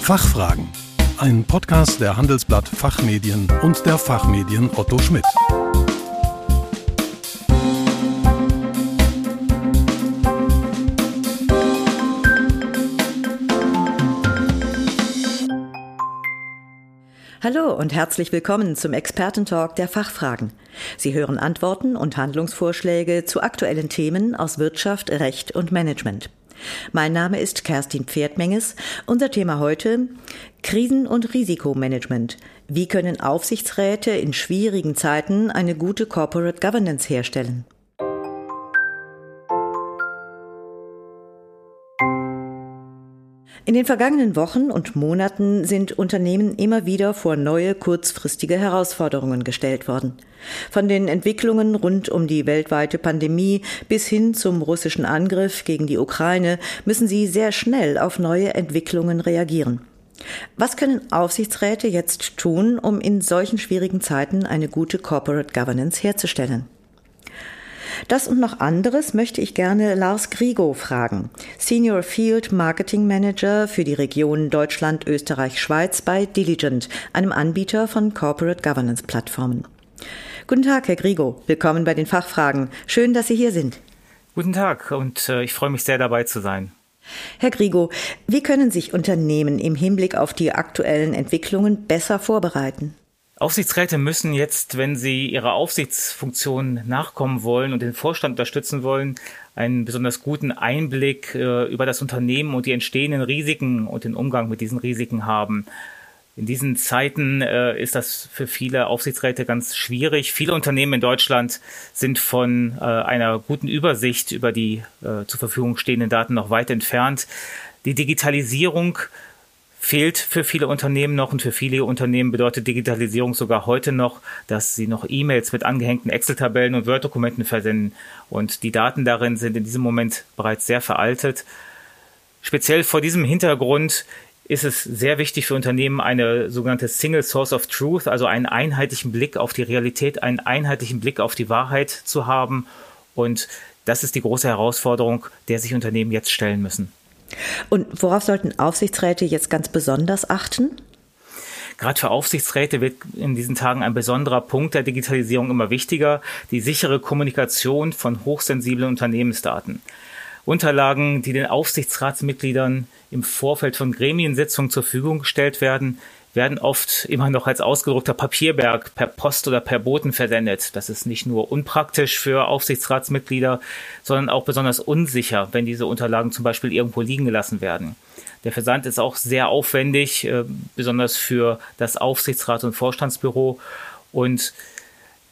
Fachfragen. Ein Podcast der Handelsblatt Fachmedien und der Fachmedien Otto Schmidt. Hallo und herzlich willkommen zum Expertentalk der Fachfragen. Sie hören Antworten und Handlungsvorschläge zu aktuellen Themen aus Wirtschaft, Recht und Management. Mein Name ist Kerstin Pferdmenges. Unser Thema heute Krisen- und Risikomanagement. Wie können Aufsichtsräte in schwierigen Zeiten eine gute Corporate Governance herstellen? In den vergangenen Wochen und Monaten sind Unternehmen immer wieder vor neue kurzfristige Herausforderungen gestellt worden. Von den Entwicklungen rund um die weltweite Pandemie bis hin zum russischen Angriff gegen die Ukraine müssen sie sehr schnell auf neue Entwicklungen reagieren. Was können Aufsichtsräte jetzt tun, um in solchen schwierigen Zeiten eine gute Corporate Governance herzustellen? Das und noch anderes möchte ich gerne Lars Grigo fragen, Senior Field Marketing Manager für die Region Deutschland, Österreich, Schweiz bei Diligent, einem Anbieter von Corporate Governance Plattformen. Guten Tag, Herr Grigo. Willkommen bei den Fachfragen. Schön, dass Sie hier sind. Guten Tag und äh, ich freue mich sehr dabei zu sein. Herr Grigo, wie können sich Unternehmen im Hinblick auf die aktuellen Entwicklungen besser vorbereiten? Aufsichtsräte müssen jetzt, wenn sie ihrer Aufsichtsfunktion nachkommen wollen und den Vorstand unterstützen wollen, einen besonders guten Einblick äh, über das Unternehmen und die entstehenden Risiken und den Umgang mit diesen Risiken haben. In diesen Zeiten äh, ist das für viele Aufsichtsräte ganz schwierig. Viele Unternehmen in Deutschland sind von äh, einer guten Übersicht über die äh, zur Verfügung stehenden Daten noch weit entfernt. Die Digitalisierung fehlt für viele Unternehmen noch und für viele Unternehmen bedeutet Digitalisierung sogar heute noch, dass sie noch E-Mails mit angehängten Excel-Tabellen und Word-Dokumenten versenden und die Daten darin sind in diesem Moment bereits sehr veraltet. Speziell vor diesem Hintergrund ist es sehr wichtig für Unternehmen, eine sogenannte Single Source of Truth, also einen einheitlichen Blick auf die Realität, einen einheitlichen Blick auf die Wahrheit zu haben. Und das ist die große Herausforderung, der sich Unternehmen jetzt stellen müssen. Und worauf sollten Aufsichtsräte jetzt ganz besonders achten? Gerade für Aufsichtsräte wird in diesen Tagen ein besonderer Punkt der Digitalisierung immer wichtiger, die sichere Kommunikation von hochsensiblen Unternehmensdaten. Unterlagen, die den Aufsichtsratsmitgliedern im Vorfeld von Gremiensitzungen zur Verfügung gestellt werden, werden oft immer noch als ausgedruckter Papierberg per Post oder per Boten versendet. Das ist nicht nur unpraktisch für Aufsichtsratsmitglieder, sondern auch besonders unsicher, wenn diese Unterlagen zum Beispiel irgendwo liegen gelassen werden. Der Versand ist auch sehr aufwendig, äh, besonders für das Aufsichtsrat und Vorstandsbüro. Und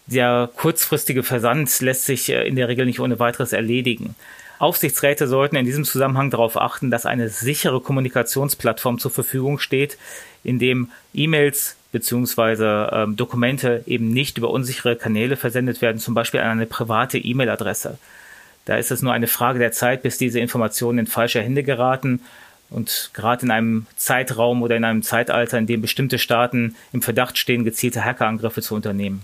der kurzfristige Versand lässt sich äh, in der Regel nicht ohne weiteres erledigen. Aufsichtsräte sollten in diesem Zusammenhang darauf achten, dass eine sichere Kommunikationsplattform zur Verfügung steht, in dem E-Mails beziehungsweise ähm, Dokumente eben nicht über unsichere Kanäle versendet werden, zum Beispiel an eine private E-Mail-Adresse. Da ist es nur eine Frage der Zeit, bis diese Informationen in falsche Hände geraten. Und gerade in einem Zeitraum oder in einem Zeitalter, in dem bestimmte Staaten im Verdacht stehen, gezielte Hackerangriffe zu unternehmen.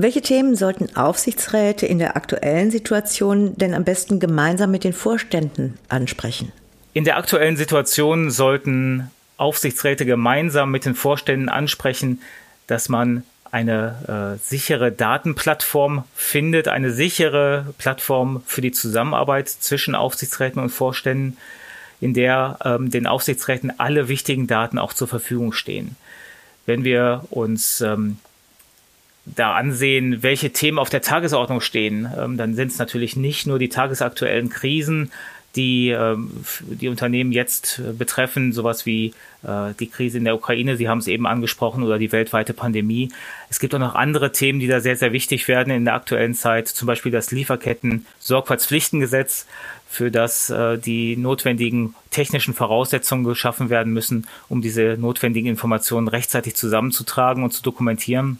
Welche Themen sollten Aufsichtsräte in der aktuellen Situation denn am besten gemeinsam mit den Vorständen ansprechen? In der aktuellen Situation sollten Aufsichtsräte gemeinsam mit den Vorständen ansprechen, dass man eine äh, sichere Datenplattform findet, eine sichere Plattform für die Zusammenarbeit zwischen Aufsichtsräten und Vorständen, in der ähm, den Aufsichtsräten alle wichtigen Daten auch zur Verfügung stehen. Wenn wir uns ähm, da ansehen, welche Themen auf der Tagesordnung stehen, ähm, dann sind es natürlich nicht nur die tagesaktuellen Krisen, die ähm, die Unternehmen jetzt äh, betreffen, sowas wie äh, die Krise in der Ukraine, Sie haben es eben angesprochen, oder die weltweite Pandemie. Es gibt auch noch andere Themen, die da sehr, sehr wichtig werden in der aktuellen Zeit, zum Beispiel das Lieferketten-Sorgfaltspflichtengesetz, für das äh, die notwendigen technischen Voraussetzungen geschaffen werden müssen, um diese notwendigen Informationen rechtzeitig zusammenzutragen und zu dokumentieren.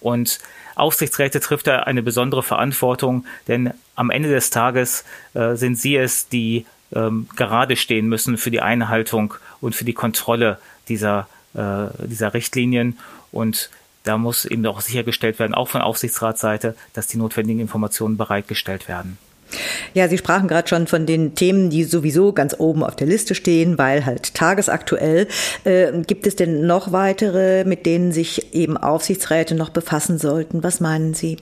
Und Aufsichtsräte trifft da eine besondere Verantwortung, denn am Ende des Tages äh, sind sie es, die ähm, gerade stehen müssen für die Einhaltung und für die Kontrolle dieser, äh, dieser Richtlinien. Und da muss eben auch sichergestellt werden, auch von Aufsichtsratsseite, dass die notwendigen Informationen bereitgestellt werden. Ja, Sie sprachen gerade schon von den Themen, die sowieso ganz oben auf der Liste stehen, weil halt tagesaktuell. Äh, gibt es denn noch weitere, mit denen sich eben Aufsichtsräte noch befassen sollten? Was meinen Sie?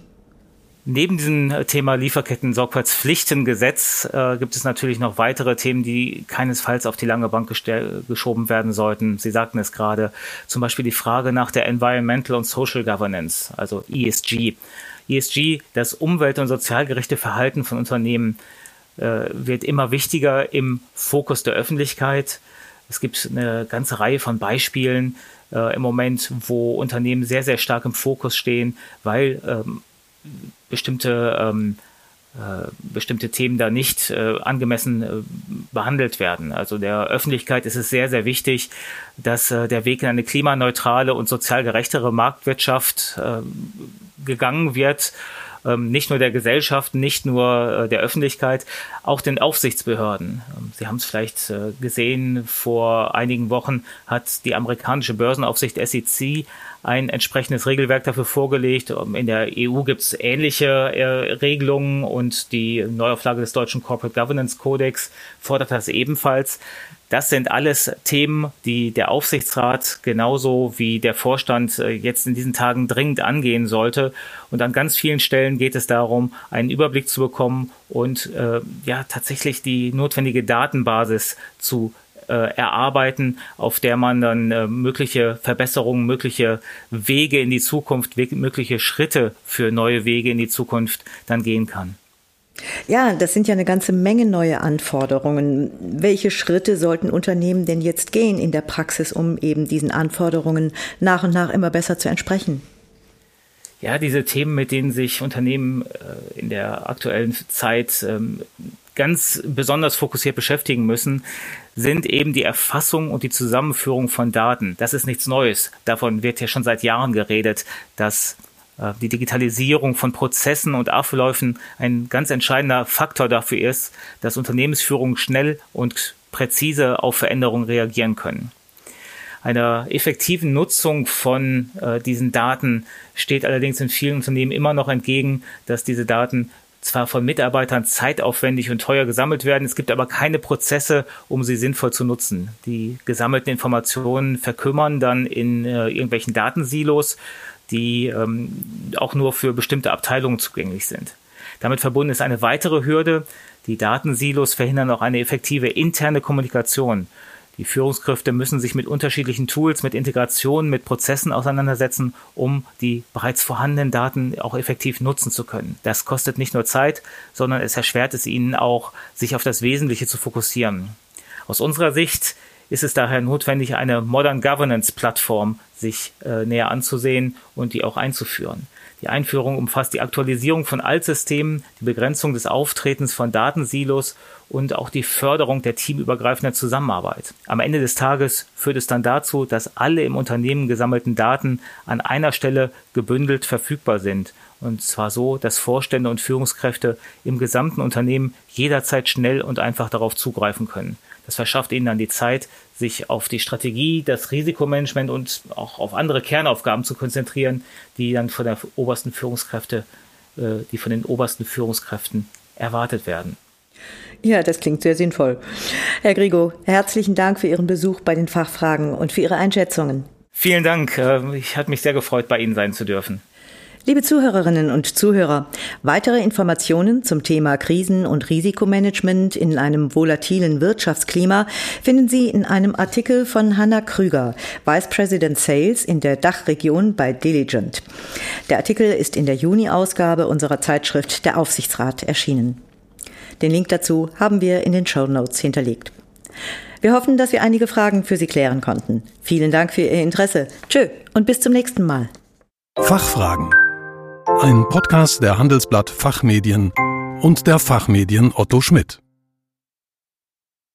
Neben diesem Thema Lieferketten-Sorgfaltspflichtengesetz äh, gibt es natürlich noch weitere Themen, die keinesfalls auf die lange Bank geschoben werden sollten. Sie sagten es gerade, zum Beispiel die Frage nach der Environmental und Social Governance, also ESG. ESG, das umwelt- und sozialgerechte Verhalten von Unternehmen, äh, wird immer wichtiger im Fokus der Öffentlichkeit. Es gibt eine ganze Reihe von Beispielen äh, im Moment, wo Unternehmen sehr, sehr stark im Fokus stehen, weil ähm, bestimmte ähm, äh, bestimmte Themen da nicht äh, angemessen äh, behandelt werden. Also der Öffentlichkeit ist es sehr, sehr wichtig, dass äh, der Weg in eine klimaneutrale und sozial gerechtere Marktwirtschaft äh, gegangen wird. Ähm, nicht nur der Gesellschaft, nicht nur äh, der Öffentlichkeit, auch den Aufsichtsbehörden. Ähm, Sie haben es vielleicht gesehen, vor einigen Wochen hat die amerikanische Börsenaufsicht SEC ein entsprechendes Regelwerk dafür vorgelegt. Ähm, in der EU gibt es ähnliche äh, Regelungen und die Neuauflage des deutschen Corporate Governance Codex fordert das ebenfalls. Das sind alles Themen, die der Aufsichtsrat genauso wie der Vorstand äh, jetzt in diesen Tagen dringend angehen sollte. Und an ganz vielen Stellen geht es darum, einen Überblick zu bekommen und äh, ja tatsächlich die notwendige Datenbasis zu erarbeiten, auf der man dann äh, mögliche Verbesserungen, mögliche Wege in die Zukunft, mögliche Schritte für neue Wege in die Zukunft dann gehen kann. Ja, das sind ja eine ganze Menge neue Anforderungen. Welche Schritte sollten Unternehmen denn jetzt gehen in der Praxis, um eben diesen Anforderungen nach und nach immer besser zu entsprechen? Ja, diese Themen, mit denen sich Unternehmen äh, in der aktuellen Zeit ähm, ganz besonders fokussiert beschäftigen müssen, sind eben die Erfassung und die Zusammenführung von Daten. Das ist nichts Neues. Davon wird ja schon seit Jahren geredet, dass äh, die Digitalisierung von Prozessen und Abläufen ein ganz entscheidender Faktor dafür ist, dass Unternehmensführungen schnell und präzise auf Veränderungen reagieren können. Einer effektiven Nutzung von äh, diesen Daten steht allerdings in vielen Unternehmen immer noch entgegen, dass diese Daten zwar von Mitarbeitern zeitaufwendig und teuer gesammelt werden, es gibt aber keine Prozesse, um sie sinnvoll zu nutzen. Die gesammelten Informationen verkümmern dann in äh, irgendwelchen Datensilos, die ähm, auch nur für bestimmte Abteilungen zugänglich sind. Damit verbunden ist eine weitere Hürde. Die Datensilos verhindern auch eine effektive interne Kommunikation. Die Führungskräfte müssen sich mit unterschiedlichen Tools, mit Integrationen, mit Prozessen auseinandersetzen, um die bereits vorhandenen Daten auch effektiv nutzen zu können. Das kostet nicht nur Zeit, sondern es erschwert es ihnen auch, sich auf das Wesentliche zu fokussieren. Aus unserer Sicht ist es daher notwendig, eine Modern Governance Plattform sich äh, näher anzusehen und die auch einzuführen. Die Einführung umfasst die Aktualisierung von Altsystemen, die Begrenzung des Auftretens von Datensilos und auch die Förderung der teamübergreifenden Zusammenarbeit. Am Ende des Tages führt es dann dazu, dass alle im Unternehmen gesammelten Daten an einer Stelle gebündelt verfügbar sind. Und zwar so, dass Vorstände und Führungskräfte im gesamten Unternehmen jederzeit schnell und einfach darauf zugreifen können. Das verschafft ihnen dann die Zeit, sich auf die Strategie, das Risikomanagement und auch auf andere Kernaufgaben zu konzentrieren, die dann von der obersten Führungskräfte, äh, die von den obersten Führungskräften erwartet werden. Ja, das klingt sehr sinnvoll. Herr Grigo, herzlichen Dank für Ihren Besuch bei den Fachfragen und für Ihre Einschätzungen. Vielen Dank. Äh, ich hat mich sehr gefreut, bei Ihnen sein zu dürfen. Liebe Zuhörerinnen und Zuhörer, weitere Informationen zum Thema Krisen- und Risikomanagement in einem volatilen Wirtschaftsklima finden Sie in einem Artikel von Hanna Krüger, Vice President Sales in der Dachregion bei Diligent. Der Artikel ist in der Juni-Ausgabe unserer Zeitschrift Der Aufsichtsrat erschienen. Den Link dazu haben wir in den Show Notes hinterlegt. Wir hoffen, dass wir einige Fragen für Sie klären konnten. Vielen Dank für Ihr Interesse. Tschö und bis zum nächsten Mal. Fachfragen ein Podcast der Handelsblatt Fachmedien und der Fachmedien Otto Schmidt.